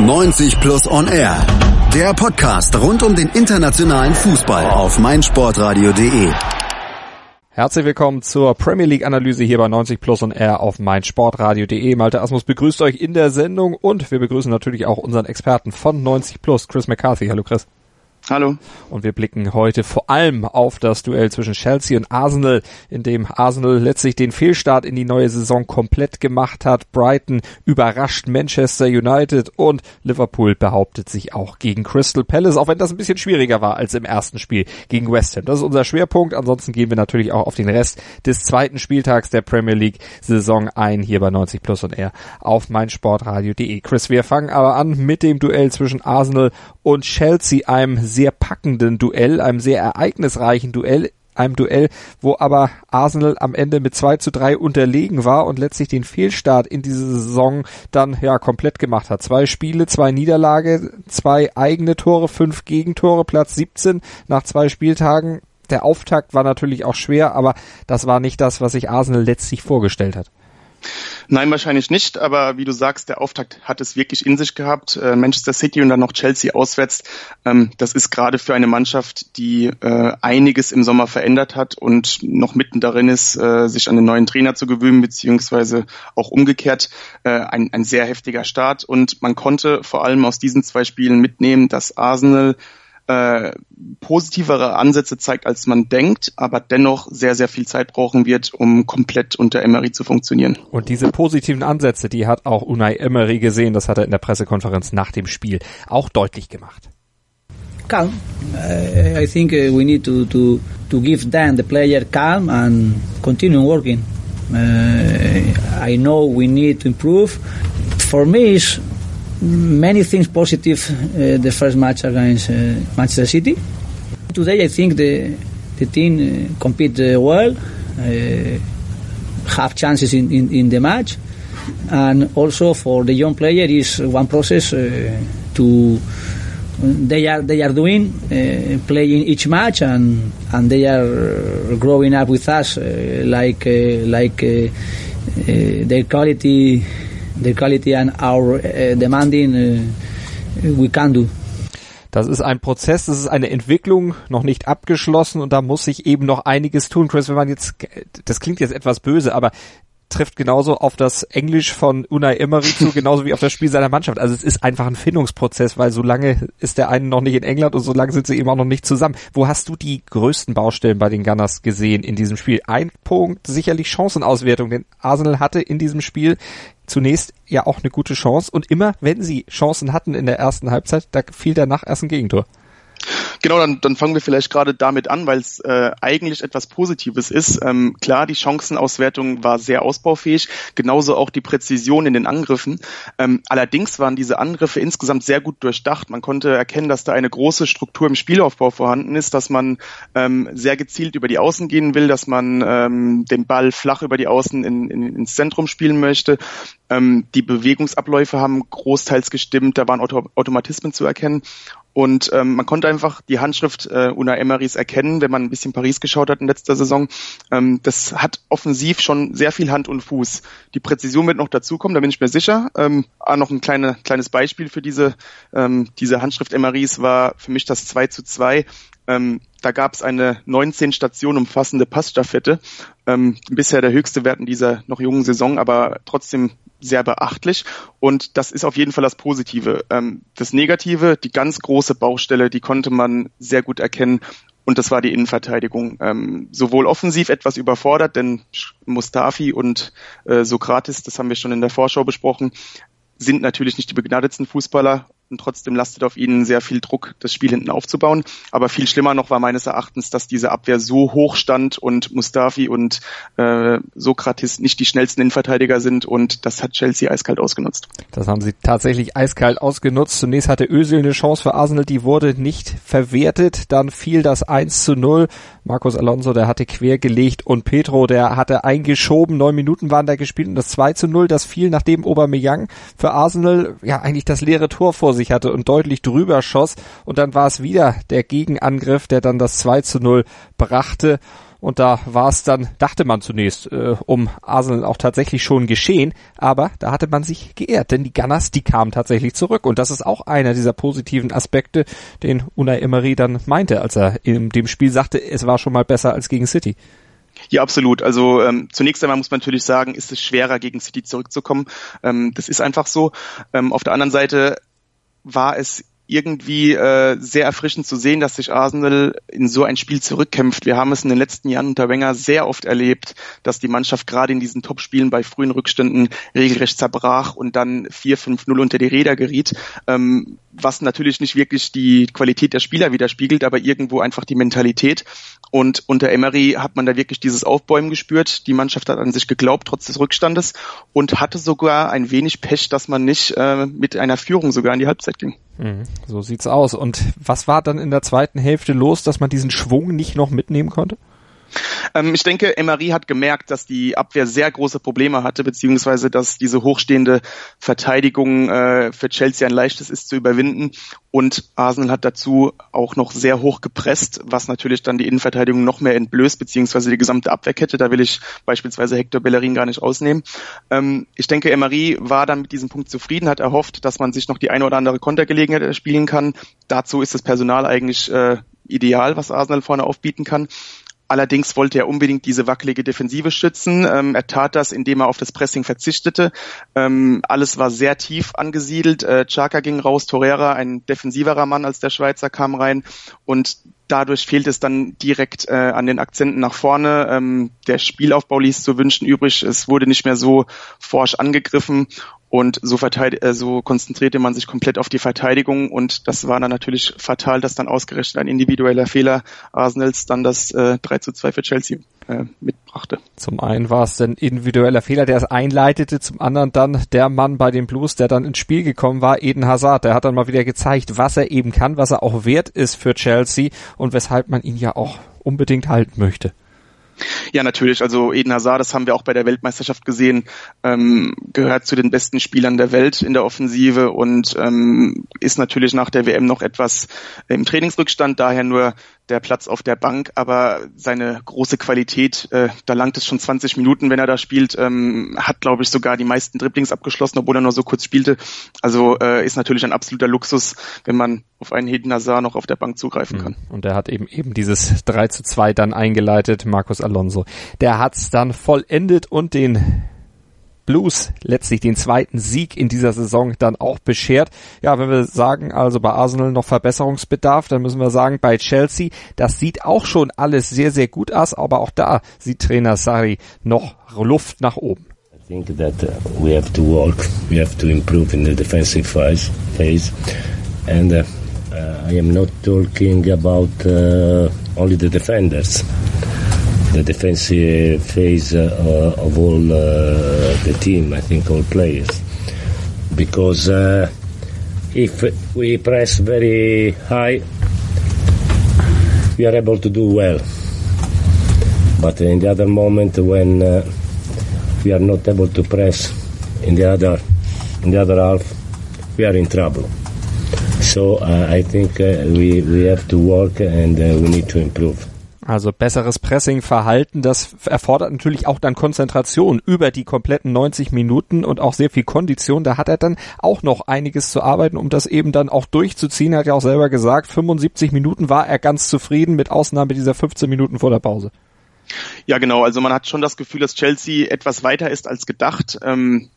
90 Plus On Air. Der Podcast rund um den internationalen Fußball auf meinsportradio.de. Herzlich willkommen zur Premier League Analyse hier bei 90 Plus On Air auf meinsportradio.de. Malte Asmus begrüßt euch in der Sendung und wir begrüßen natürlich auch unseren Experten von 90 Plus, Chris McCarthy. Hallo Chris. Hallo. Und wir blicken heute vor allem auf das Duell zwischen Chelsea und Arsenal, in dem Arsenal letztlich den Fehlstart in die neue Saison komplett gemacht hat. Brighton überrascht Manchester United und Liverpool behauptet sich auch gegen Crystal Palace, auch wenn das ein bisschen schwieriger war als im ersten Spiel gegen West Ham. Das ist unser Schwerpunkt. Ansonsten gehen wir natürlich auch auf den Rest des zweiten Spieltags der Premier League Saison ein, hier bei 90 Plus und R auf meinsportradio.de. Chris, wir fangen aber an mit dem Duell zwischen Arsenal und Chelsea, einem sehr packenden Duell, einem sehr ereignisreichen Duell, einem Duell, wo aber Arsenal am Ende mit 2 zu 3 unterlegen war und letztlich den Fehlstart in diese Saison dann ja komplett gemacht hat. Zwei Spiele, zwei Niederlage, zwei eigene Tore, fünf Gegentore, Platz 17 nach zwei Spieltagen. Der Auftakt war natürlich auch schwer, aber das war nicht das, was sich Arsenal letztlich vorgestellt hat. Nein, wahrscheinlich nicht, aber wie du sagst, der Auftakt hat es wirklich in sich gehabt. Äh, Manchester City und dann noch Chelsea auswärts. Ähm, das ist gerade für eine Mannschaft, die äh, einiges im Sommer verändert hat und noch mitten darin ist, äh, sich an den neuen Trainer zu gewöhnen, beziehungsweise auch umgekehrt, äh, ein, ein sehr heftiger Start. Und man konnte vor allem aus diesen zwei Spielen mitnehmen, dass Arsenal äh, positivere Ansätze zeigt, als man denkt, aber dennoch sehr, sehr viel Zeit brauchen wird, um komplett unter Emery zu funktionieren. Und diese positiven Ansätze, die hat auch Unai Emery gesehen, das hat er in der Pressekonferenz nach dem Spiel auch deutlich gemacht. Calm. I think uh, we need to, to, to give them, the player, calm and continue working. Uh, I know we need to improve. For me, it's many things positive uh, the first match against uh, Manchester City. Today I think the the team uh, compete uh, well, uh, have chances in, in, in, the match, and also for the young player is one process uh, to they are they are doing playing each match and and they are growing up with us like like their quality the quality and our uh, demanding uh, we can do. Das ist ein Prozess, das ist eine Entwicklung, noch nicht abgeschlossen und da muss sich eben noch einiges tun. Chris, wenn man jetzt, das klingt jetzt etwas böse, aber trifft genauso auf das Englisch von Unai Emery zu, genauso wie auf das Spiel seiner Mannschaft. Also es ist einfach ein Findungsprozess, weil so lange ist der eine noch nicht in England und so lange sind sie eben auch noch nicht zusammen. Wo hast du die größten Baustellen bei den Gunners gesehen in diesem Spiel? Ein Punkt, sicherlich Chancenauswertung, denn Arsenal hatte in diesem Spiel zunächst ja auch eine gute Chance und immer wenn sie Chancen hatten in der ersten Halbzeit, da fiel danach erst ein Gegentor. Genau, dann, dann fangen wir vielleicht gerade damit an, weil es äh, eigentlich etwas Positives ist. Ähm, klar, die Chancenauswertung war sehr ausbaufähig, genauso auch die Präzision in den Angriffen. Ähm, allerdings waren diese Angriffe insgesamt sehr gut durchdacht. Man konnte erkennen, dass da eine große Struktur im Spielaufbau vorhanden ist, dass man ähm, sehr gezielt über die Außen gehen will, dass man ähm, den Ball flach über die Außen in, in, ins Zentrum spielen möchte. Ähm, die Bewegungsabläufe haben großteils gestimmt, da waren Auto Automatismen zu erkennen. Und ähm, man konnte einfach die Handschrift äh, Una Emerys erkennen, wenn man ein bisschen Paris geschaut hat in letzter Saison. Ähm, das hat offensiv schon sehr viel Hand und Fuß. Die Präzision wird noch dazukommen, da bin ich mir sicher. Ähm, ah, noch ein kleine, kleines Beispiel für diese, ähm, diese Handschrift Emerys war für mich das 2 zu 2. Ähm, da gab es eine 19 Stationen umfassende Passstaffette. Ähm, bisher der höchste Wert in dieser noch jungen Saison, aber trotzdem sehr beachtlich und das ist auf jeden Fall das Positive. Ähm, das Negative, die ganz große Baustelle, die konnte man sehr gut erkennen und das war die Innenverteidigung. Ähm, sowohl offensiv etwas überfordert, denn Mustafi und äh, Sokrates, das haben wir schon in der Vorschau besprochen, sind natürlich nicht die begnadetsten Fußballer und trotzdem lastet auf ihnen sehr viel Druck, das Spiel hinten aufzubauen. Aber viel schlimmer noch war meines Erachtens, dass diese Abwehr so hoch stand und Mustafi und äh, Sokrates nicht die schnellsten Innenverteidiger sind und das hat Chelsea eiskalt ausgenutzt. Das haben sie tatsächlich eiskalt ausgenutzt. Zunächst hatte Özil eine Chance für Arsenal, die wurde nicht verwertet. Dann fiel das 1 zu 0. Marcos Alonso, der hatte quergelegt und Petro, der hatte eingeschoben. Neun Minuten waren da gespielt und das 2 zu 0, das fiel nachdem Aubameyang für Arsenal ja eigentlich das leere Tor vor sich hatte und deutlich drüber schoss. Und dann war es wieder der Gegenangriff, der dann das 2 zu 0 brachte. Und da war es dann, dachte man zunächst, äh, um Arsenal auch tatsächlich schon geschehen. Aber da hatte man sich geehrt, denn die Gunners, die kamen tatsächlich zurück. Und das ist auch einer dieser positiven Aspekte, den Unai Emery dann meinte, als er in dem Spiel sagte, es war schon mal besser als gegen City. Ja, absolut. Also ähm, zunächst einmal muss man natürlich sagen, ist es schwerer, gegen City zurückzukommen. Ähm, das ist einfach so. Ähm, auf der anderen Seite war es irgendwie äh, sehr erfrischend zu sehen, dass sich Arsenal in so ein Spiel zurückkämpft. Wir haben es in den letzten Jahren unter Wenger sehr oft erlebt, dass die Mannschaft gerade in diesen Topspielen bei frühen Rückständen regelrecht zerbrach und dann 4-5-0 unter die Räder geriet, ähm, was natürlich nicht wirklich die Qualität der Spieler widerspiegelt, aber irgendwo einfach die Mentalität. Und unter Emery hat man da wirklich dieses Aufbäumen gespürt. Die Mannschaft hat an sich geglaubt, trotz des Rückstandes und hatte sogar ein wenig Pech, dass man nicht äh, mit einer Führung sogar in die Halbzeit ging. Mhm, so sieht's aus. Und was war dann in der zweiten Hälfte los, dass man diesen Schwung nicht noch mitnehmen konnte? Ähm, ich denke, Emery hat gemerkt, dass die Abwehr sehr große Probleme hatte, beziehungsweise dass diese hochstehende Verteidigung äh, für Chelsea ein leichtes ist zu überwinden. Und Arsenal hat dazu auch noch sehr hoch gepresst, was natürlich dann die Innenverteidigung noch mehr entblößt, beziehungsweise die gesamte Abwehrkette. Da will ich beispielsweise Hector Bellerin gar nicht ausnehmen. Ähm, ich denke, Emery war dann mit diesem Punkt zufrieden, hat erhofft, dass man sich noch die eine oder andere Kontergelegenheit erspielen kann. Dazu ist das Personal eigentlich äh, ideal, was Arsenal vorne aufbieten kann. Allerdings wollte er unbedingt diese wackelige Defensive schützen. Ähm, er tat das, indem er auf das Pressing verzichtete. Ähm, alles war sehr tief angesiedelt. Äh, Chaka ging raus, Torreira, ein defensiverer Mann als der Schweizer, kam rein und dadurch fehlt es dann direkt äh, an den Akzenten nach vorne. Ähm, der Spielaufbau ließ zu wünschen übrig. Es wurde nicht mehr so forsch angegriffen und so, verteidig äh, so konzentrierte man sich komplett auf die Verteidigung und das war dann natürlich fatal, dass dann ausgerechnet ein individueller Fehler Arsenals dann das äh, 3 zu 2 für Chelsea äh, mitbrachte. Zum einen war es ein individueller Fehler, der es einleitete, zum anderen dann der Mann bei den Blues, der dann ins Spiel gekommen war, Eden Hazard. Der hat dann mal wieder gezeigt, was er eben kann, was er auch wert ist für Chelsea und weshalb man ihn ja auch unbedingt halten möchte. Ja, natürlich. Also Eden Hazard, das haben wir auch bei der Weltmeisterschaft gesehen, ähm, gehört zu den besten Spielern der Welt in der Offensive und ähm, ist natürlich nach der WM noch etwas im Trainingsrückstand, daher nur der Platz auf der Bank, aber seine große Qualität, äh, da langt es schon 20 Minuten, wenn er da spielt, ähm, hat, glaube ich, sogar die meisten Dribblings abgeschlossen, obwohl er nur so kurz spielte. Also äh, ist natürlich ein absoluter Luxus, wenn man auf einen Heden Hazard noch auf der Bank zugreifen kann. Und er hat eben eben dieses 3 zu 2 dann eingeleitet, Markus Alonso. Der hat's dann vollendet und den Blues letztlich den zweiten Sieg in dieser Saison dann auch beschert. Ja, wenn wir sagen, also bei Arsenal noch Verbesserungsbedarf, dann müssen wir sagen, bei Chelsea, das sieht auch schon alles sehr, sehr gut aus, aber auch da sieht Trainer Sari noch Luft nach oben. I think that uh, we have to work, we have to improve in the defensive phase, and uh, uh, I am not talking about uh, only the defenders. The defensive phase uh, of all uh, the team, I think all players. Because uh, if we press very high, we are able to do well. But in the other moment when uh, we are not able to press in the other in the other half, we are in trouble. So uh, I think uh, we, we have to work and we need to improve. Also besseres Pressing-Verhalten, das erfordert natürlich auch dann Konzentration über die kompletten 90 Minuten und auch sehr viel Kondition. Da hat er dann auch noch einiges zu arbeiten, um das eben dann auch durchzuziehen. Er hat ja auch selber gesagt, 75 Minuten war er ganz zufrieden, mit Ausnahme dieser 15 Minuten vor der Pause. Ja, genau. Also man hat schon das Gefühl, dass Chelsea etwas weiter ist als gedacht. Ähm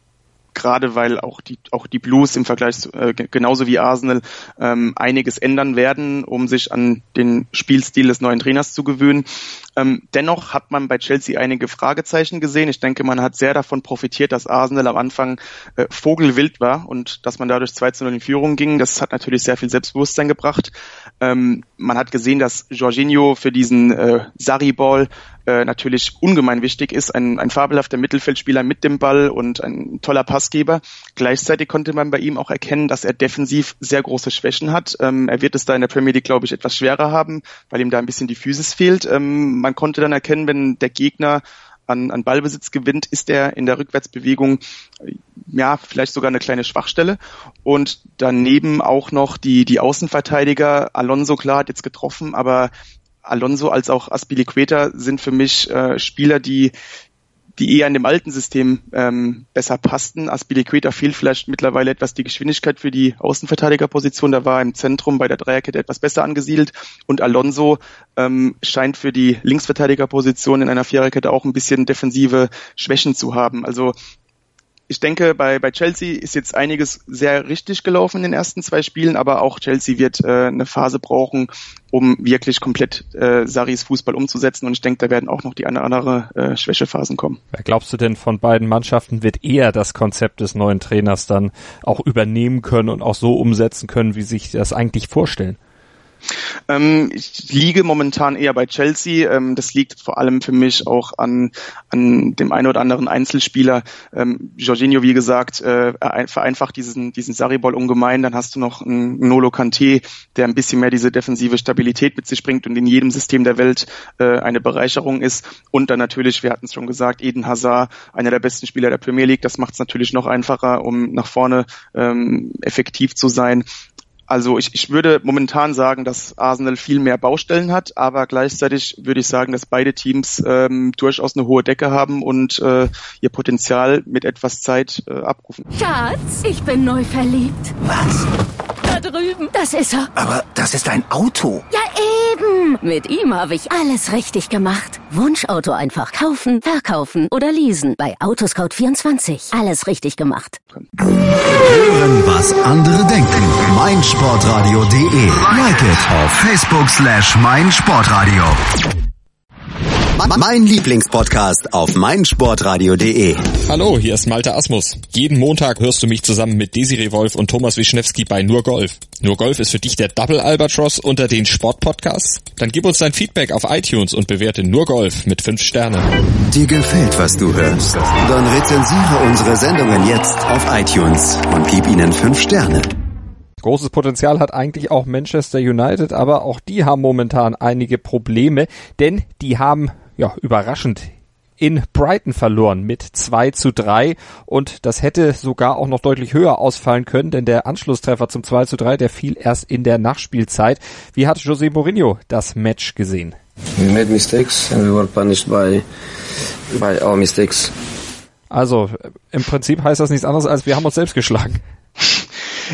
gerade weil auch die auch die Blues im Vergleich zu, äh, genauso wie Arsenal ähm, einiges ändern werden, um sich an den Spielstil des neuen Trainers zu gewöhnen. Ähm, dennoch hat man bei Chelsea einige Fragezeichen gesehen. Ich denke, man hat sehr davon profitiert, dass Arsenal am Anfang äh, vogelwild war und dass man dadurch 2 zu 0 in Führung ging. Das hat natürlich sehr viel Selbstbewusstsein gebracht. Ähm, man hat gesehen, dass Jorginho für diesen äh, Sarri-Ball äh, natürlich ungemein wichtig ist. Ein, ein fabelhafter Mittelfeldspieler mit dem Ball und ein toller Passgeber. Gleichzeitig konnte man bei ihm auch erkennen, dass er defensiv sehr große Schwächen hat. Ähm, er wird es da in der Premier League, glaube ich, etwas schwerer haben, weil ihm da ein bisschen die Physis fehlt. Ähm, man konnte dann erkennen, wenn der Gegner an, an Ballbesitz gewinnt, ist er in der Rückwärtsbewegung ja vielleicht sogar eine kleine Schwachstelle. Und daneben auch noch die, die Außenverteidiger. Alonso klar hat jetzt getroffen, aber Alonso als auch Aspilicueta sind für mich äh, Spieler, die die eher in dem alten System ähm, besser passten. Aspilicueta fehlt vielleicht mittlerweile etwas die Geschwindigkeit für die Außenverteidigerposition. Da war im Zentrum bei der Dreierkette etwas besser angesiedelt. Und Alonso ähm, scheint für die Linksverteidigerposition in einer Viererkette auch ein bisschen defensive Schwächen zu haben. Also ich denke, bei, bei Chelsea ist jetzt einiges sehr richtig gelaufen in den ersten zwei Spielen, aber auch Chelsea wird äh, eine Phase brauchen, um wirklich komplett äh, Saris Fußball umzusetzen. Und ich denke, da werden auch noch die eine oder andere äh, Schwächephasen kommen. Wer glaubst du denn von beiden Mannschaften wird eher das Konzept des neuen Trainers dann auch übernehmen können und auch so umsetzen können, wie sich das eigentlich vorstellen? Ähm, ich liege momentan eher bei Chelsea. Ähm, das liegt vor allem für mich auch an, an dem einen oder anderen Einzelspieler. Ähm, Jorginho, wie gesagt, äh, vereinfacht diesen, diesen Sarri-Ball ungemein. Dann hast du noch einen Nolo Kante, der ein bisschen mehr diese defensive Stabilität mit sich bringt und in jedem System der Welt äh, eine Bereicherung ist. Und dann natürlich, wir hatten es schon gesagt, Eden Hazard, einer der besten Spieler der Premier League. Das macht es natürlich noch einfacher, um nach vorne ähm, effektiv zu sein. Also ich, ich würde momentan sagen, dass Arsenal viel mehr Baustellen hat, aber gleichzeitig würde ich sagen, dass beide Teams ähm, durchaus eine hohe Decke haben und äh, ihr Potenzial mit etwas Zeit äh, abrufen. Schatz, ich bin neu verliebt. Was? Drüben. Das ist er. Aber das ist ein Auto. Ja eben. Mit ihm habe ich alles richtig gemacht. Wunschauto einfach kaufen, verkaufen oder leasen. Bei Autoscout24. Alles richtig gemacht. Hören, was andere denken. meinsportradio.de. Like it auf Facebook slash meinsportradio. Mein Lieblingspodcast auf meinsportradio.de. Hallo, hier ist Malte Asmus. Jeden Montag hörst du mich zusammen mit Desiree Wolf und Thomas Wischnewski bei Nur Golf. Nur Golf ist für dich der Double Albatross unter den Sportpodcasts? Dann gib uns dein Feedback auf iTunes und bewerte Nur Golf mit 5 Sternen. Dir gefällt, was du hörst? Dann rezensiere unsere Sendungen jetzt auf iTunes und gib ihnen 5 Sterne. Großes Potenzial hat eigentlich auch Manchester United, aber auch die haben momentan einige Probleme, denn die haben ja überraschend in Brighton verloren mit 2 zu 3 und das hätte sogar auch noch deutlich höher ausfallen können, denn der Anschlusstreffer zum 2 zu 3, der fiel erst in der Nachspielzeit. Wie hat José Mourinho das Match gesehen? We made mistakes and we were punished by, by our mistakes. Also im Prinzip heißt das nichts anderes als wir haben uns selbst geschlagen.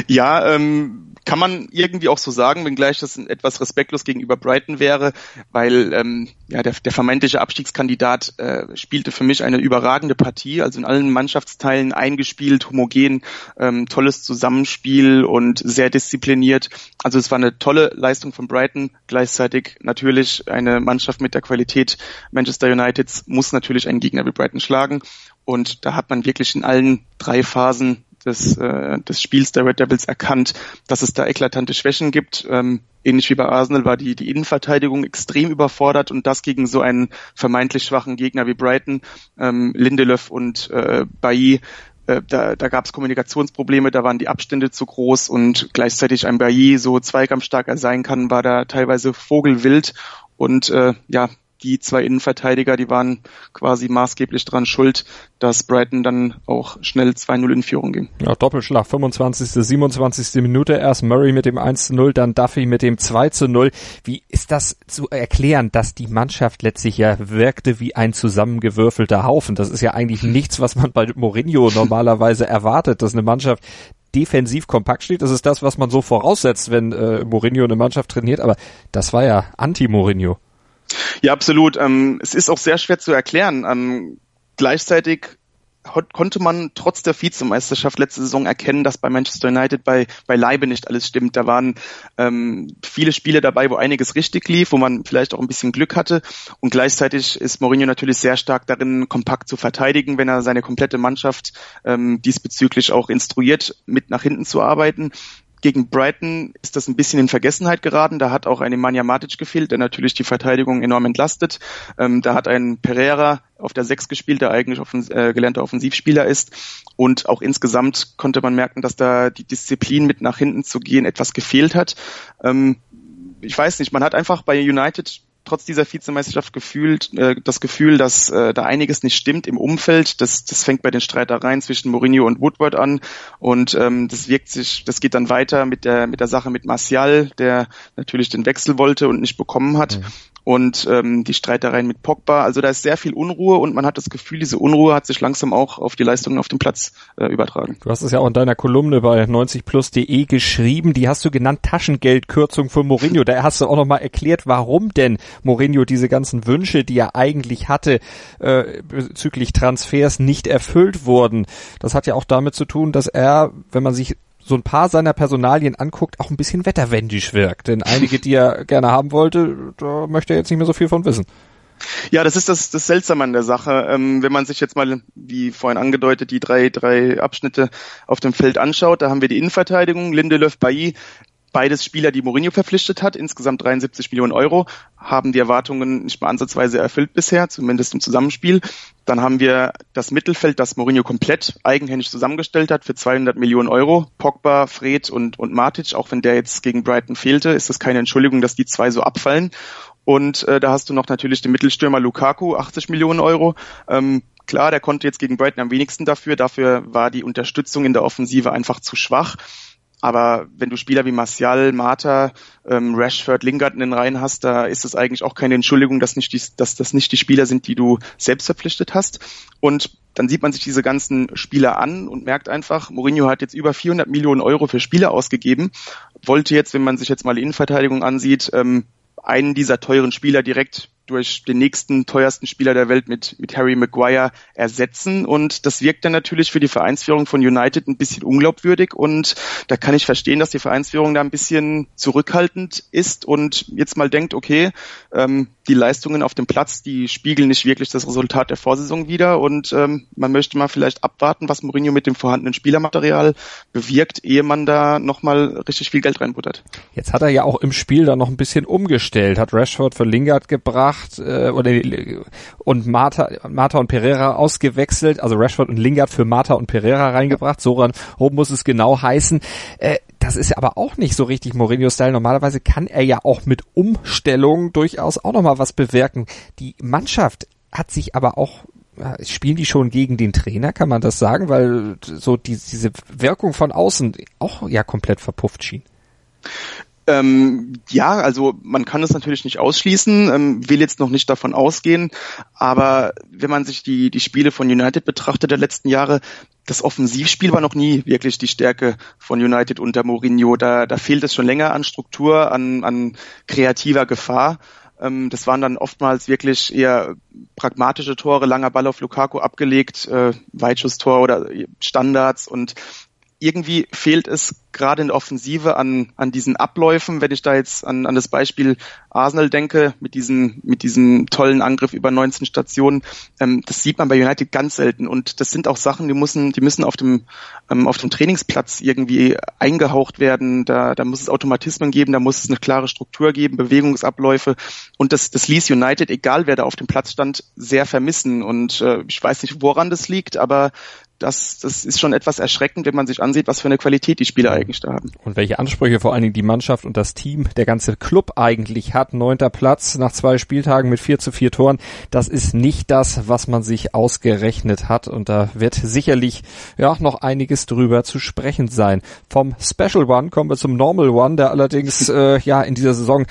Ja, ähm, kann man irgendwie auch so sagen, wenngleich das etwas respektlos gegenüber Brighton wäre, weil ähm, ja, der, der vermeintliche Abstiegskandidat äh, spielte für mich eine überragende Partie, also in allen Mannschaftsteilen eingespielt, homogen, ähm, tolles Zusammenspiel und sehr diszipliniert. Also es war eine tolle Leistung von Brighton, gleichzeitig natürlich eine Mannschaft mit der Qualität Manchester Uniteds muss natürlich einen Gegner wie Brighton schlagen und da hat man wirklich in allen drei Phasen des, äh, des Spiels der Red Devils erkannt, dass es da eklatante Schwächen gibt. Ähm, ähnlich wie bei Arsenal war die, die Innenverteidigung extrem überfordert und das gegen so einen vermeintlich schwachen Gegner wie Brighton, ähm, Lindelöf und äh, Bailly äh, da, da gab es Kommunikationsprobleme, da waren die Abstände zu groß und gleichzeitig ein Bailly so zweikampfstark er sein kann, war da teilweise vogelwild und äh, ja, die zwei Innenverteidiger, die waren quasi maßgeblich dran schuld, dass Brighton dann auch schnell 2-0 in Führung ging. Ja, Doppelschlag, 25., 27. Minute, erst Murray mit dem 1-0, dann Duffy mit dem 2-0. Wie ist das zu erklären, dass die Mannschaft letztlich ja wirkte wie ein zusammengewürfelter Haufen? Das ist ja eigentlich nichts, was man bei Mourinho normalerweise erwartet, dass eine Mannschaft defensiv kompakt steht. Das ist das, was man so voraussetzt, wenn äh, Mourinho eine Mannschaft trainiert, aber das war ja Anti-Mourinho. Ja, absolut. Ähm, es ist auch sehr schwer zu erklären. Ähm, gleichzeitig konnte man trotz der Vizemeisterschaft letzte Saison erkennen, dass bei Manchester United bei, bei Leibe nicht alles stimmt. Da waren ähm, viele Spiele dabei, wo einiges richtig lief, wo man vielleicht auch ein bisschen Glück hatte. Und gleichzeitig ist Mourinho natürlich sehr stark darin, kompakt zu verteidigen, wenn er seine komplette Mannschaft ähm, diesbezüglich auch instruiert, mit nach hinten zu arbeiten gegen Brighton ist das ein bisschen in Vergessenheit geraten. Da hat auch ein Nemanja Matic gefehlt, der natürlich die Verteidigung enorm entlastet. Ähm, da hat ein Pereira auf der Sechs gespielt, der eigentlich offens äh, gelernter Offensivspieler ist. Und auch insgesamt konnte man merken, dass da die Disziplin mit nach hinten zu gehen etwas gefehlt hat. Ähm, ich weiß nicht, man hat einfach bei United trotz dieser Vizemeisterschaft gefühlt, äh, das Gefühl, dass äh, da einiges nicht stimmt im Umfeld. Das, das fängt bei den Streitereien zwischen Mourinho und Woodward an und ähm, das wirkt sich, das geht dann weiter mit der mit der Sache mit Martial, der natürlich den Wechsel wollte und nicht bekommen hat. Mhm. Und ähm, die Streitereien mit Pogba. Also da ist sehr viel Unruhe und man hat das Gefühl, diese Unruhe hat sich langsam auch auf die Leistungen auf dem Platz äh, übertragen. Du hast es ja auch in deiner Kolumne bei 90plus.de geschrieben, die hast du genannt Taschengeldkürzung für Mourinho. Da hast du auch nochmal erklärt, warum denn Mourinho diese ganzen Wünsche, die er eigentlich hatte, äh, bezüglich Transfers nicht erfüllt wurden. Das hat ja auch damit zu tun, dass er, wenn man sich so ein paar seiner Personalien anguckt, auch ein bisschen wetterwendisch wirkt. Denn einige, die er gerne haben wollte, da möchte er jetzt nicht mehr so viel von wissen. Ja, das ist das, das Seltsame an der Sache. Ähm, wenn man sich jetzt mal, wie vorhin angedeutet, die drei, drei Abschnitte auf dem Feld anschaut, da haben wir die Innenverteidigung, Lindelöf, Bailly, Beides Spieler, die Mourinho verpflichtet hat, insgesamt 73 Millionen Euro, haben die Erwartungen nicht mal ansatzweise erfüllt bisher, zumindest im Zusammenspiel. Dann haben wir das Mittelfeld, das Mourinho komplett eigenhändig zusammengestellt hat für 200 Millionen Euro. Pogba, Fred und, und Matic, auch wenn der jetzt gegen Brighton fehlte, ist das keine Entschuldigung, dass die zwei so abfallen. Und äh, da hast du noch natürlich den Mittelstürmer Lukaku, 80 Millionen Euro. Ähm, klar, der konnte jetzt gegen Brighton am wenigsten dafür. Dafür war die Unterstützung in der Offensive einfach zu schwach. Aber wenn du Spieler wie Martial, Mata, ähm, Rashford, Lingard in den Reihen hast, da ist es eigentlich auch keine Entschuldigung, dass, nicht die, dass das nicht die Spieler sind, die du selbst verpflichtet hast. Und dann sieht man sich diese ganzen Spieler an und merkt einfach, Mourinho hat jetzt über 400 Millionen Euro für Spieler ausgegeben, wollte jetzt, wenn man sich jetzt mal die Innenverteidigung ansieht, ähm, einen dieser teuren Spieler direkt durch den nächsten teuersten Spieler der Welt mit, mit Harry Maguire ersetzen. Und das wirkt dann natürlich für die Vereinsführung von United ein bisschen unglaubwürdig. Und da kann ich verstehen, dass die Vereinsführung da ein bisschen zurückhaltend ist und jetzt mal denkt, okay, ähm, die Leistungen auf dem Platz, die spiegeln nicht wirklich das Resultat der Vorsaison wider. Und ähm, man möchte mal vielleicht abwarten, was Mourinho mit dem vorhandenen Spielermaterial bewirkt, ehe man da nochmal richtig viel Geld reinbuttert. Jetzt hat er ja auch im Spiel da noch ein bisschen umgestellt, hat Rashford für Lingard gebracht gebracht äh, oder und Marta, Marta und Pereira ausgewechselt, also Rashford und Lingard für Marta und Pereira reingebracht. So rum muss es genau heißen. Äh, das ist aber auch nicht so richtig Mourinho-Style. Normalerweise kann er ja auch mit Umstellung durchaus auch nochmal was bewirken. Die Mannschaft hat sich aber auch spielen die schon gegen den Trainer, kann man das sagen, weil so die, diese Wirkung von außen auch ja komplett verpufft schien. Ähm, ja, also man kann es natürlich nicht ausschließen, ähm, will jetzt noch nicht davon ausgehen, aber wenn man sich die, die Spiele von United betrachtet der letzten Jahre, das Offensivspiel war noch nie wirklich die Stärke von United unter Mourinho. Da, da fehlt es schon länger an Struktur, an, an kreativer Gefahr. Ähm, das waren dann oftmals wirklich eher pragmatische Tore, langer Ball auf Lukaku abgelegt, äh, Weitschusstor oder Standards und irgendwie fehlt es gerade in der Offensive an, an diesen Abläufen, wenn ich da jetzt an, an das Beispiel Arsenal denke, mit diesem, mit diesem tollen Angriff über 19 Stationen, ähm, das sieht man bei United ganz selten. Und das sind auch Sachen, die müssen, die müssen auf dem, ähm, auf dem Trainingsplatz irgendwie eingehaucht werden. Da, da muss es Automatismen geben, da muss es eine klare Struktur geben, Bewegungsabläufe. Und das, das ließ United, egal wer da auf dem Platz stand, sehr vermissen. Und äh, ich weiß nicht, woran das liegt, aber das, das ist schon etwas erschreckend, wenn man sich ansieht, was für eine Qualität die Spieler eigentlich da haben. Und welche Ansprüche vor allen Dingen die Mannschaft und das Team, der ganze Club eigentlich hat. Neunter Platz nach zwei Spieltagen mit vier zu vier Toren. Das ist nicht das, was man sich ausgerechnet hat. Und da wird sicherlich ja noch einiges drüber zu sprechen sein. Vom Special One kommen wir zum Normal One, der allerdings äh, ja in dieser Saison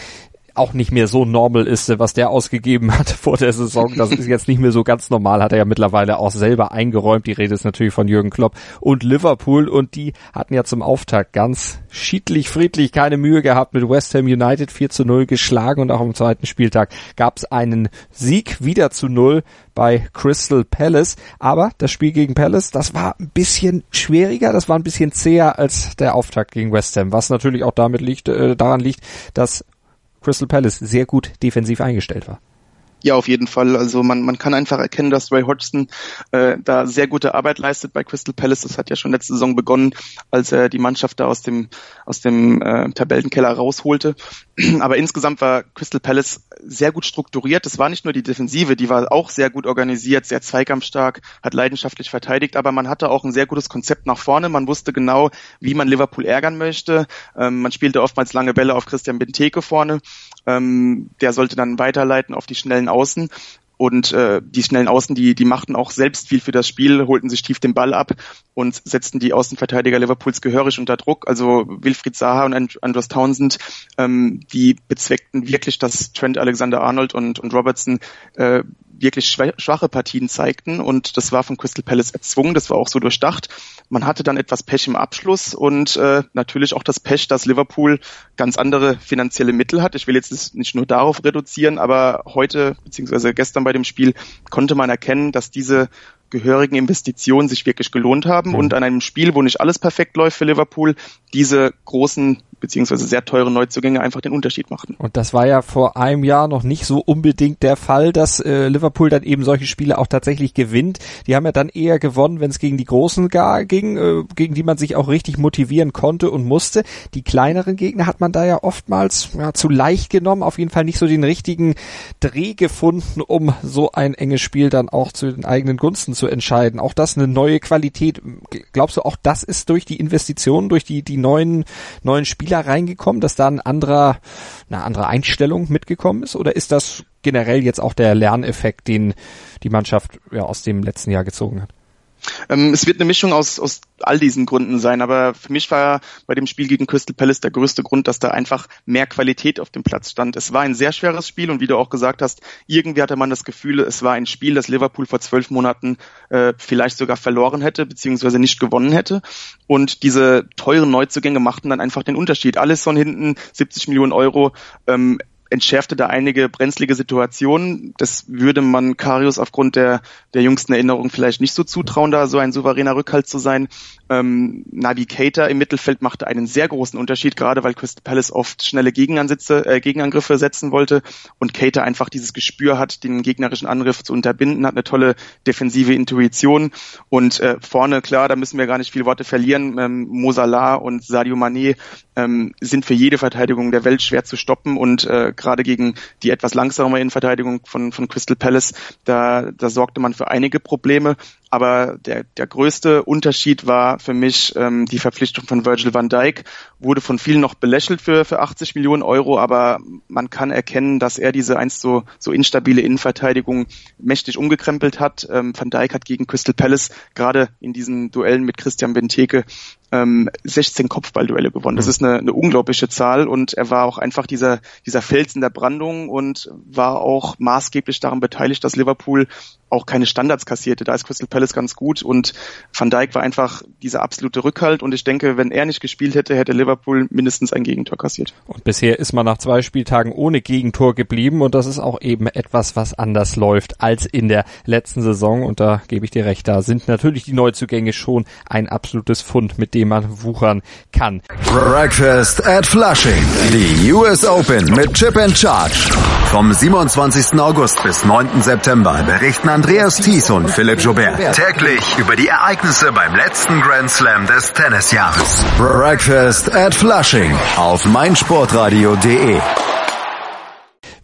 auch nicht mehr so normal ist, was der ausgegeben hat vor der Saison. Das ist jetzt nicht mehr so ganz normal, hat er ja mittlerweile auch selber eingeräumt. Die Rede ist natürlich von Jürgen Klopp und Liverpool und die hatten ja zum Auftakt ganz schiedlich, friedlich keine Mühe gehabt mit West Ham United 4 zu 0 geschlagen und auch am zweiten Spieltag gab es einen Sieg wieder zu 0 bei Crystal Palace. Aber das Spiel gegen Palace, das war ein bisschen schwieriger, das war ein bisschen zäher als der Auftakt gegen West Ham, was natürlich auch damit liegt, äh, daran liegt, dass Crystal Palace sehr gut defensiv eingestellt war. Ja, auf jeden Fall. Also man, man kann einfach erkennen, dass Ray Hodgson äh, da sehr gute Arbeit leistet bei Crystal Palace. Das hat ja schon letzte Saison begonnen, als er die Mannschaft da aus dem aus dem äh, Tabellenkeller rausholte. Aber insgesamt war Crystal Palace sehr gut strukturiert. Das war nicht nur die Defensive, die war auch sehr gut organisiert, sehr zweikampfstark, hat leidenschaftlich verteidigt, aber man hatte auch ein sehr gutes Konzept nach vorne. Man wusste genau, wie man Liverpool ärgern möchte. Ähm, man spielte oftmals lange Bälle auf Christian Benteke vorne. Ähm, der sollte dann weiterleiten auf die schnellen Außen. Und äh, die schnellen Außen, die, die machten auch selbst viel für das Spiel, holten sich tief den Ball ab und setzten die Außenverteidiger Liverpools gehörig unter Druck. Also Wilfried Zaha und Andros Townsend, ähm, die bezweckten wirklich, dass Trent Alexander-Arnold und, und Robertson äh, wirklich schwache Partien zeigten und das war von Crystal Palace erzwungen, das war auch so durchdacht. Man hatte dann etwas Pech im Abschluss und äh, natürlich auch das Pech, dass Liverpool ganz andere finanzielle Mittel hat. Ich will jetzt nicht nur darauf reduzieren, aber heute beziehungsweise gestern bei dem Spiel konnte man erkennen, dass diese gehörigen Investitionen sich wirklich gelohnt haben mhm. und an einem Spiel, wo nicht alles perfekt läuft für Liverpool, diese großen beziehungsweise sehr teure Neuzugänge einfach den Unterschied machten. Und das war ja vor einem Jahr noch nicht so unbedingt der Fall, dass äh, Liverpool dann eben solche Spiele auch tatsächlich gewinnt. Die haben ja dann eher gewonnen, wenn es gegen die Großen gar ging, äh, gegen die man sich auch richtig motivieren konnte und musste. Die kleineren Gegner hat man da ja oftmals ja, zu leicht genommen, auf jeden Fall nicht so den richtigen Dreh gefunden, um so ein enges Spiel dann auch zu den eigenen Gunsten zu entscheiden. Auch das eine neue Qualität. Glaubst du, auch das ist durch die Investitionen, durch die, die neuen, neuen Spiele Spieler reingekommen, dass da ein anderer, eine andere Einstellung mitgekommen ist? Oder ist das generell jetzt auch der Lerneffekt, den die Mannschaft ja aus dem letzten Jahr gezogen hat? Ähm, es wird eine Mischung aus, aus all diesen Gründen sein, aber für mich war bei dem Spiel gegen Crystal Palace der größte Grund, dass da einfach mehr Qualität auf dem Platz stand. Es war ein sehr schweres Spiel und wie du auch gesagt hast, irgendwie hatte man das Gefühl, es war ein Spiel, das Liverpool vor zwölf Monaten äh, vielleicht sogar verloren hätte, beziehungsweise nicht gewonnen hätte. Und diese teuren Neuzugänge machten dann einfach den Unterschied. Alles von hinten, 70 Millionen Euro, ähm, entschärfte da einige brenzlige Situationen. Das würde man Karius aufgrund der, der jüngsten Erinnerung vielleicht nicht so zutrauen, da so ein souveräner Rückhalt zu sein. Ähm, Navigator im Mittelfeld machte einen sehr großen Unterschied, gerade weil Crystal Palace oft schnelle Gegenansätze, äh, Gegenangriffe setzen wollte und Cater einfach dieses Gespür hat, den gegnerischen Angriff zu unterbinden, hat eine tolle defensive Intuition und äh, vorne, klar, da müssen wir gar nicht viel Worte verlieren. Ähm, Mosala und Sadio Mané ähm, sind für jede Verteidigung der Welt schwer zu stoppen und äh, gerade gegen die etwas langsamere Innenverteidigung von, von Crystal Palace, da, da sorgte man für einige Probleme. Aber der, der größte Unterschied war für mich ähm, die Verpflichtung von Virgil van Dijk. Wurde von vielen noch belächelt für, für 80 Millionen Euro, aber man kann erkennen, dass er diese einst so, so instabile Innenverteidigung mächtig umgekrempelt hat. Ähm, van Dijk hat gegen Crystal Palace gerade in diesen Duellen mit Christian Benteke ähm, 16 Kopfballduelle gewonnen. Das mhm. ist eine, eine unglaubliche Zahl und er war auch einfach dieser, dieser Fels in der Brandung und war auch maßgeblich daran beteiligt, dass Liverpool auch keine Standards kassierte. Da ist Crystal Palace ganz gut und Van Dijk war einfach dieser absolute Rückhalt und ich denke, wenn er nicht gespielt hätte, hätte Liverpool mindestens ein Gegentor kassiert. Und bisher ist man nach zwei Spieltagen ohne Gegentor geblieben und das ist auch eben etwas, was anders läuft als in der letzten Saison und da gebe ich dir recht, da sind natürlich die Neuzugänge schon ein absolutes Fund, mit dem man wuchern kann. Breakfast at Flushing. Die US Open mit Chip and Charge. Vom 27. August bis 9. September berichten Andreas Thies und Philipp Joubert täglich über die Ereignisse beim letzten Grand Slam des Tennisjahres. Breakfast at Flushing auf meinsportradio.de.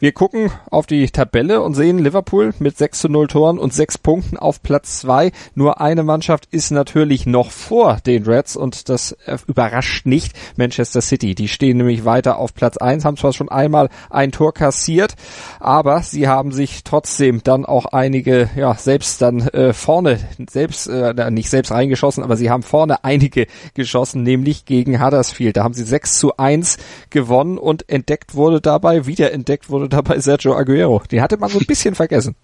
Wir gucken auf die Tabelle und sehen Liverpool mit 6 zu 0 Toren und 6 Punkten auf Platz 2. Nur eine Mannschaft ist natürlich noch vor den Reds und das überrascht nicht Manchester City. Die stehen nämlich weiter auf Platz 1, haben zwar schon einmal ein Tor kassiert, aber sie haben sich trotzdem dann auch einige, ja, selbst dann äh, vorne, selbst, äh, nicht selbst reingeschossen, aber sie haben vorne einige geschossen, nämlich gegen Huddersfield. Da haben sie 6 zu 1 gewonnen und entdeckt wurde dabei, wieder entdeckt wurde dabei Sergio Aguero. Den hatte man so ein bisschen vergessen.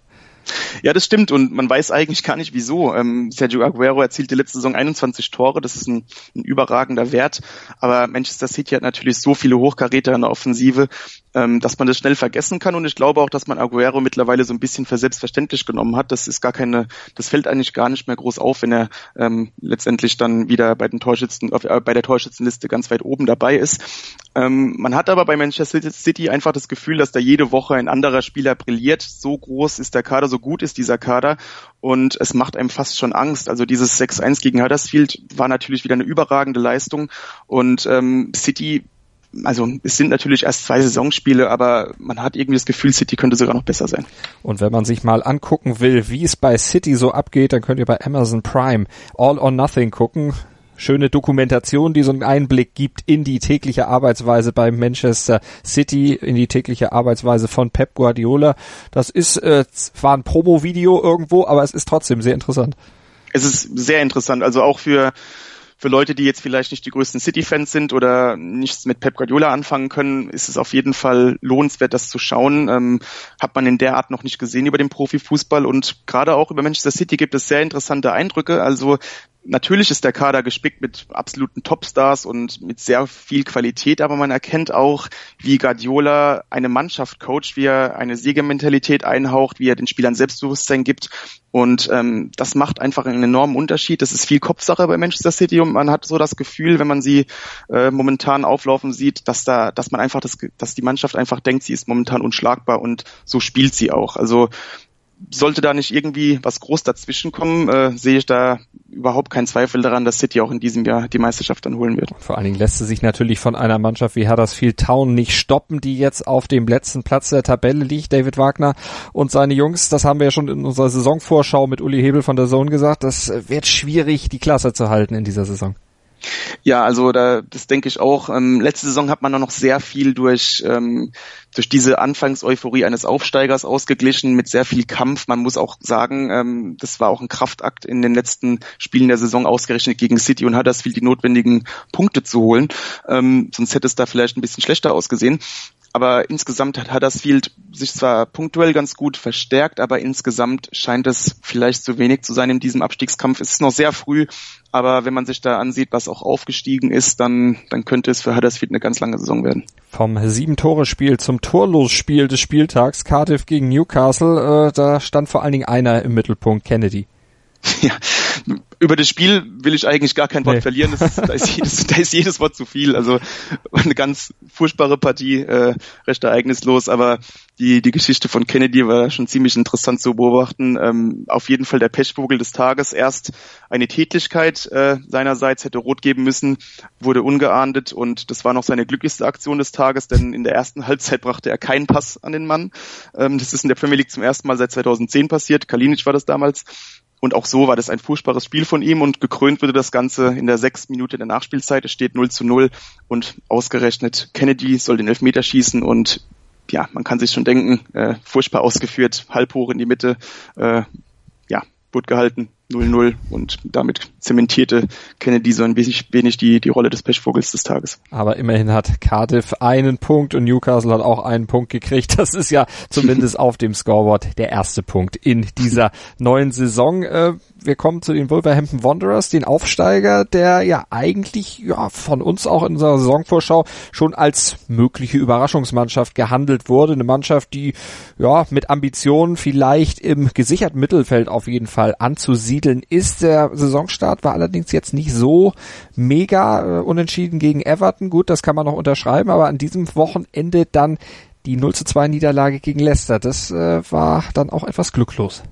Ja, das stimmt und man weiß eigentlich gar nicht wieso. Ähm, Sergio Aguero erzielte letzte Saison 21 Tore, das ist ein, ein, überragender Wert, aber Manchester City hat natürlich so viele Hochkaräter in der Offensive, dass man das schnell vergessen kann und ich glaube auch, dass man Aguero mittlerweile so ein bisschen für selbstverständlich genommen hat. Das ist gar keine, das fällt eigentlich gar nicht mehr groß auf, wenn er ähm, letztendlich dann wieder bei den Torschützen, äh, bei der Torschützenliste ganz weit oben dabei ist. Ähm, man hat aber bei Manchester City einfach das Gefühl, dass da jede Woche ein anderer Spieler brilliert. So groß ist der Kader, so gut ist dieser Kader und es macht einem fast schon Angst. Also dieses 6-1 gegen Huddersfield war natürlich wieder eine überragende Leistung und ähm, City also es sind natürlich erst zwei Saisonspiele, aber man hat irgendwie das Gefühl, City könnte sogar noch besser sein. Und wenn man sich mal angucken will, wie es bei City so abgeht, dann könnt ihr bei Amazon Prime All or Nothing gucken schöne Dokumentation, die so einen Einblick gibt in die tägliche Arbeitsweise bei Manchester City, in die tägliche Arbeitsweise von Pep Guardiola. Das ist äh, zwar ein Promo-Video irgendwo, aber es ist trotzdem sehr interessant. Es ist sehr interessant, also auch für für Leute, die jetzt vielleicht nicht die größten City-Fans sind oder nichts mit Pep Guardiola anfangen können, ist es auf jeden Fall lohnenswert, das zu schauen. Ähm, hat man in der Art noch nicht gesehen über den Profifußball und gerade auch über Manchester City gibt es sehr interessante Eindrücke. Also Natürlich ist der Kader gespickt mit absoluten Topstars und mit sehr viel Qualität, aber man erkennt auch, wie Guardiola eine Mannschaft coacht, wie er eine Siegermentalität einhaucht, wie er den Spielern Selbstbewusstsein gibt. Und ähm, das macht einfach einen enormen Unterschied. Das ist viel Kopfsache bei Manchester City und man hat so das Gefühl, wenn man sie äh, momentan auflaufen sieht, dass da, dass man einfach das, dass die Mannschaft einfach denkt, sie ist momentan unschlagbar und so spielt sie auch. Also sollte da nicht irgendwie was groß dazwischen kommen, äh, sehe ich da überhaupt keinen Zweifel daran, dass City auch in diesem Jahr die Meisterschaft dann holen wird. Vor allen Dingen lässt es sich natürlich von einer Mannschaft wie Huddersfield Town nicht stoppen, die jetzt auf dem letzten Platz der Tabelle liegt. David Wagner und seine Jungs, das haben wir ja schon in unserer Saisonvorschau mit Uli Hebel von der Zone gesagt, das wird schwierig, die Klasse zu halten in dieser Saison. Ja, also da, das denke ich auch. Ähm, letzte Saison hat man noch sehr viel durch, ähm, durch diese Anfangseuphorie eines Aufsteigers ausgeglichen mit sehr viel Kampf. Man muss auch sagen, ähm, das war auch ein Kraftakt in den letzten Spielen der Saison ausgerechnet gegen City und viel die notwendigen Punkte zu holen. Ähm, sonst hätte es da vielleicht ein bisschen schlechter ausgesehen. Aber insgesamt hat Huddersfield sich zwar punktuell ganz gut verstärkt, aber insgesamt scheint es vielleicht zu wenig zu sein in diesem Abstiegskampf. Es ist noch sehr früh, aber wenn man sich da ansieht, was auch aufgestiegen ist, dann, dann könnte es für Huddersfield eine ganz lange Saison werden. Vom Sieben-Tore-Spiel zum Torlosspiel des Spieltags, Cardiff gegen Newcastle, äh, da stand vor allen Dingen einer im Mittelpunkt, Kennedy. Ja, über das Spiel will ich eigentlich gar kein Wort nee. verlieren. Ist, da, ist jedes, da ist jedes Wort zu viel. Also eine ganz furchtbare Partie, äh, recht ereignislos, aber die, die Geschichte von Kennedy war schon ziemlich interessant zu beobachten. Ähm, auf jeden Fall der Pechvogel des Tages. Erst eine Tätlichkeit äh, seinerseits hätte rot geben müssen, wurde ungeahndet und das war noch seine glücklichste Aktion des Tages, denn in der ersten Halbzeit brachte er keinen Pass an den Mann. Ähm, das ist in der Premier League zum ersten Mal seit 2010 passiert. Kalinic war das damals. Und auch so war das ein furchtbares Spiel von ihm und gekrönt wurde das Ganze in der sechs Minute der Nachspielzeit. Es steht 0 zu 0 und ausgerechnet Kennedy soll den Elfmeter schießen und ja, man kann sich schon denken, äh, furchtbar ausgeführt, halb hoch in die Mitte, äh, ja, gut gehalten, 0-0 und damit zementierte Kennedy so ein wenig, wenig die, die Rolle des Pechvogels des Tages. Aber immerhin hat Cardiff einen Punkt und Newcastle hat auch einen Punkt gekriegt. Das ist ja zumindest auf dem Scoreboard der erste Punkt in dieser neuen Saison. Äh, wir kommen zu den Wolverhampton Wanderers, den Aufsteiger, der ja eigentlich ja von uns auch in unserer Saisonvorschau schon als mögliche Überraschungsmannschaft gehandelt wurde. Eine Mannschaft, die ja mit Ambitionen vielleicht im gesicherten Mittelfeld auf jeden Fall anzusiedeln ist. Der Saisonstart war allerdings jetzt nicht so mega äh, unentschieden gegen Everton. Gut, das kann man noch unterschreiben, aber an diesem Wochenende dann die 0 zu 2 Niederlage gegen Leicester. Das äh, war dann auch etwas glücklos.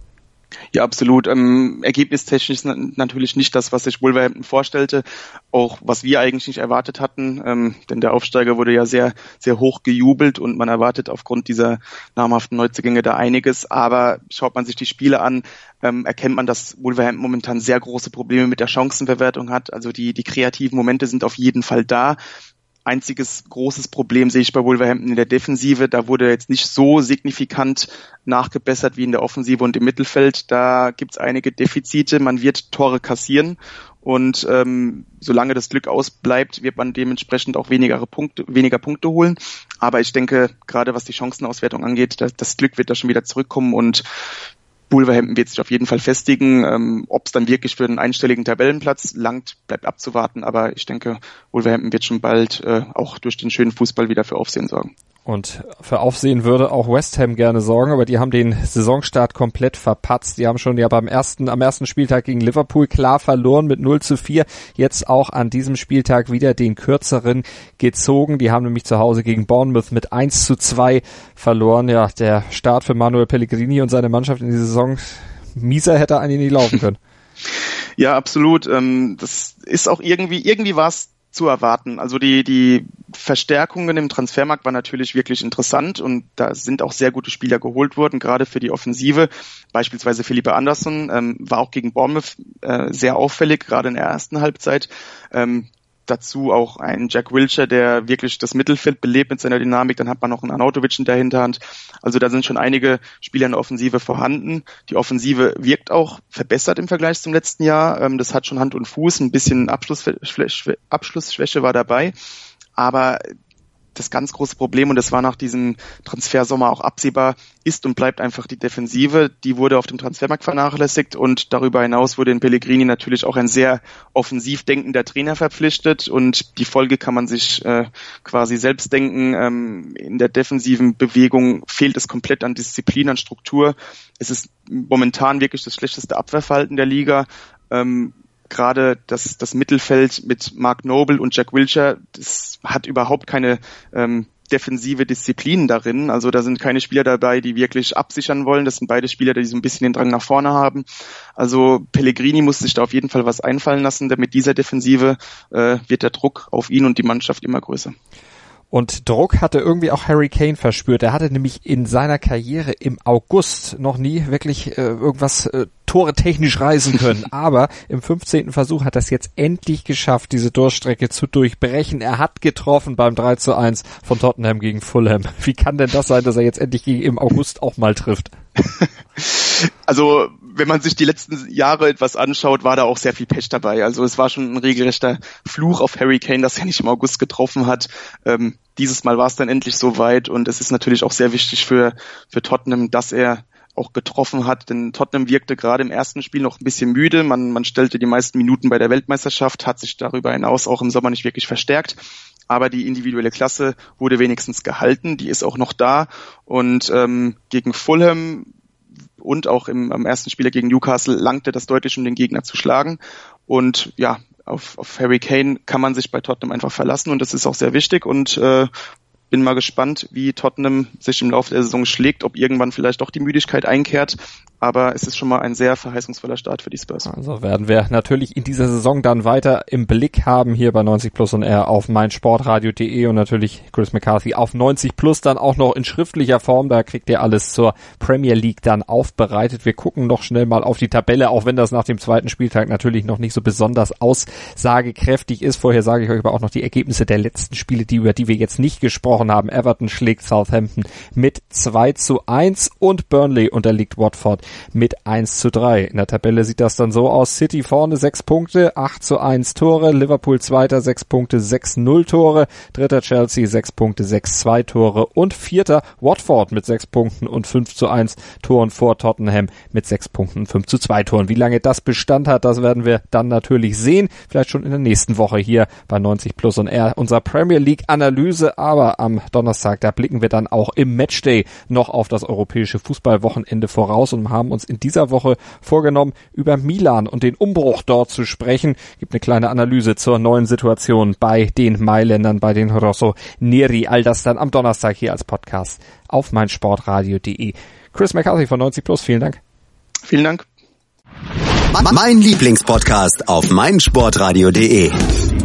Ja, absolut. Ähm, ergebnistechnisch natürlich nicht das, was sich Wolverhampton vorstellte, auch was wir eigentlich nicht erwartet hatten, ähm, denn der Aufsteiger wurde ja sehr, sehr hoch gejubelt und man erwartet aufgrund dieser namhaften Neuzugänge da einiges. Aber schaut man sich die Spiele an, ähm, erkennt man, dass Wolverhampton momentan sehr große Probleme mit der Chancenverwertung hat. Also die, die kreativen Momente sind auf jeden Fall da einziges großes Problem sehe ich bei Wolverhampton in der Defensive. Da wurde jetzt nicht so signifikant nachgebessert wie in der Offensive und im Mittelfeld. Da gibt es einige Defizite. Man wird Tore kassieren und ähm, solange das Glück ausbleibt, wird man dementsprechend auch weniger Punkte, weniger Punkte holen. Aber ich denke, gerade was die Chancenauswertung angeht, das, das Glück wird da schon wieder zurückkommen und Wolverhampton wird sich auf jeden Fall festigen. Ähm, Ob es dann wirklich für einen einstelligen Tabellenplatz langt, bleibt abzuwarten. Aber ich denke, Wolverhampton wird schon bald äh, auch durch den schönen Fußball wieder für Aufsehen sorgen. Und für Aufsehen würde auch West Ham gerne sorgen, aber die haben den Saisonstart komplett verpatzt. Die haben schon ja beim ersten, am ersten Spieltag gegen Liverpool klar verloren mit 0 zu 4. Jetzt auch an diesem Spieltag wieder den kürzeren gezogen. Die haben nämlich zu Hause gegen Bournemouth mit 1 zu 2 verloren. Ja, der Start für Manuel Pellegrini und seine Mannschaft in die Saison, mieser hätte eigentlich nicht laufen können. Ja, absolut. Ähm, das ist auch irgendwie, irgendwie war es zu erwarten. Also die, die Verstärkungen im Transfermarkt waren natürlich wirklich interessant und da sind auch sehr gute Spieler geholt worden, gerade für die Offensive. Beispielsweise Philippe Andersson ähm, war auch gegen Bournemouth äh, sehr auffällig, gerade in der ersten Halbzeit. Ähm, dazu auch ein Jack Wilshere, der wirklich das Mittelfeld belebt mit seiner Dynamik. Dann hat man noch einen Arnautovic in der Hinterhand. Also da sind schon einige Spieler in der Offensive vorhanden. Die Offensive wirkt auch verbessert im Vergleich zum letzten Jahr. Ähm, das hat schon Hand und Fuß. Ein bisschen Abschlussschwäche war dabei. Aber das ganz große Problem, und das war nach diesem Transfersommer auch absehbar, ist und bleibt einfach die Defensive. Die wurde auf dem Transfermarkt vernachlässigt und darüber hinaus wurde in Pellegrini natürlich auch ein sehr offensiv denkender Trainer verpflichtet und die Folge kann man sich äh, quasi selbst denken. Ähm, in der defensiven Bewegung fehlt es komplett an Disziplin, an Struktur. Es ist momentan wirklich das schlechteste Abwehrverhalten der Liga. Ähm, gerade das, das Mittelfeld mit Mark Noble und Jack Wilshere, das hat überhaupt keine ähm, defensive Disziplinen darin. Also da sind keine Spieler dabei, die wirklich absichern wollen. Das sind beide Spieler, die so ein bisschen den Drang nach vorne haben. Also Pellegrini muss sich da auf jeden Fall was einfallen lassen, denn mit dieser Defensive äh, wird der Druck auf ihn und die Mannschaft immer größer. Und Druck hatte irgendwie auch Harry Kane verspürt. Er hatte nämlich in seiner Karriere im August noch nie wirklich äh, irgendwas äh, Tore technisch reisen können. Aber im 15. Versuch hat er es jetzt endlich geschafft, diese Durchstrecke zu durchbrechen. Er hat getroffen beim 3 zu 1 von Tottenham gegen Fulham. Wie kann denn das sein, dass er jetzt endlich im August auch mal trifft? Also wenn man sich die letzten Jahre etwas anschaut, war da auch sehr viel Pech dabei. Also es war schon ein regelrechter Fluch auf Harry Kane, dass er nicht im August getroffen hat. Ähm, dieses Mal war es dann endlich soweit und es ist natürlich auch sehr wichtig für, für Tottenham, dass er auch getroffen hat, denn Tottenham wirkte gerade im ersten Spiel noch ein bisschen müde. Man, man stellte die meisten Minuten bei der Weltmeisterschaft, hat sich darüber hinaus auch im Sommer nicht wirklich verstärkt. Aber die individuelle Klasse wurde wenigstens gehalten, die ist auch noch da. Und ähm, gegen Fulham und auch im, am ersten Spieler gegen Newcastle langte das deutlich, um den Gegner zu schlagen. Und ja, auf, auf Harry Kane kann man sich bei Tottenham einfach verlassen und das ist auch sehr wichtig und äh, bin mal gespannt, wie Tottenham sich im Laufe der Saison schlägt, ob irgendwann vielleicht doch die Müdigkeit einkehrt aber es ist schon mal ein sehr verheißungsvoller Start für die Spurs. Also werden wir natürlich in dieser Saison dann weiter im Blick haben hier bei 90 Plus und R auf meinsportradio.de und natürlich Chris McCarthy auf 90 Plus dann auch noch in schriftlicher Form. Da kriegt ihr alles zur Premier League dann aufbereitet. Wir gucken noch schnell mal auf die Tabelle, auch wenn das nach dem zweiten Spieltag natürlich noch nicht so besonders aussagekräftig ist. Vorher sage ich euch aber auch noch die Ergebnisse der letzten Spiele, die über die wir jetzt nicht gesprochen haben. Everton schlägt Southampton mit 2 zu 1 und Burnley unterliegt Watford mit 1 zu 3. In der Tabelle sieht das dann so aus. City vorne 6 Punkte, 8 zu 1 Tore. Liverpool zweiter 6 Punkte, 6 0 Tore. Dritter Chelsea 6 Punkte, 6 2 Tore. Und vierter Watford mit 6 Punkten und 5 zu 1 Toren vor Tottenham mit 6 Punkten, 5 zu 2 Toren. Wie lange das Bestand hat, das werden wir dann natürlich sehen. Vielleicht schon in der nächsten Woche hier bei 90 Plus und R unserer Premier League Analyse. Aber am Donnerstag, da blicken wir dann auch im Matchday noch auf das europäische Fußballwochenende voraus und haben haben uns in dieser Woche vorgenommen, über Milan und den Umbruch dort zu sprechen. Gibt eine kleine Analyse zur neuen Situation bei den Mailändern, bei den Rosso Neri. All das dann am Donnerstag hier als Podcast auf meinsportradio.de. Chris McCarthy von 90 Plus, vielen Dank. Vielen Dank. Mein Lieblingspodcast auf meinsportradio.de.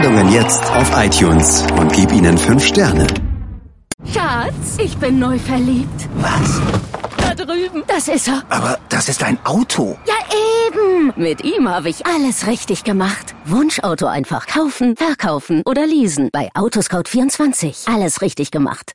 Sendungen jetzt auf iTunes und gib ihnen fünf Sterne. Schatz, ich bin neu verliebt. Was? Da drüben. Das ist er. Aber das ist ein Auto. Ja, eben. Mit ihm habe ich alles richtig gemacht. Wunschauto einfach kaufen, verkaufen oder leasen. Bei Autoscout24. Alles richtig gemacht.